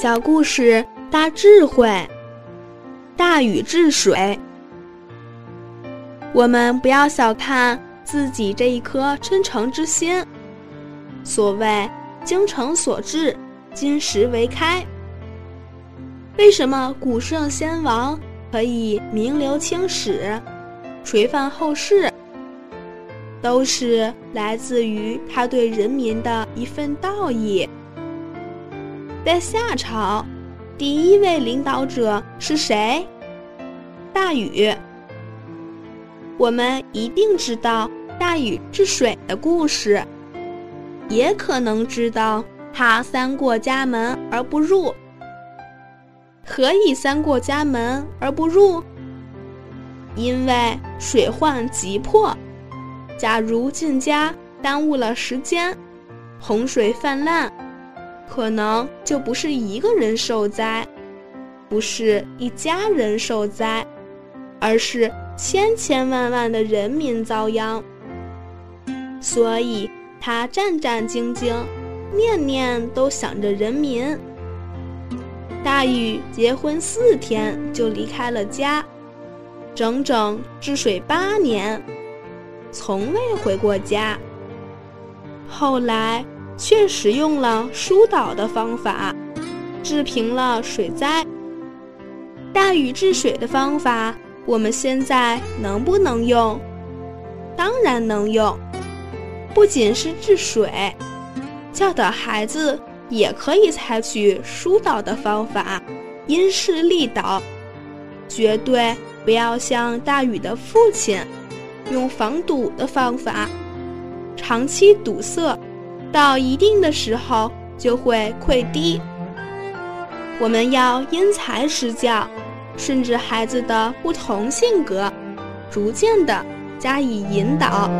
小故事大智慧，大禹治水。我们不要小看自己这一颗真诚之心。所谓精诚所至，金石为开。为什么古圣先王可以名留青史、垂范后世？都是来自于他对人民的一份道义。在夏朝，第一位领导者是谁？大禹。我们一定知道大禹治水的故事，也可能知道他三过家门而不入。何以三过家门而不入？因为水患急迫。假如进家耽误了时间，洪水泛滥，可能就不是一个人受灾，不是一家人受灾，而是千千万万的人民遭殃。所以他战战兢兢，念念都想着人民。大禹结婚四天就离开了家，整整治水八年。从未回过家。后来却使用了疏导的方法，治平了水灾。大禹治水的方法，我们现在能不能用？当然能用。不仅是治水，教导孩子也可以采取疏导的方法，因势利导，绝对不要像大禹的父亲。用防堵的方法，长期堵塞，到一定的时候就会溃堤。我们要因材施教，顺着孩子的不同性格，逐渐的加以引导。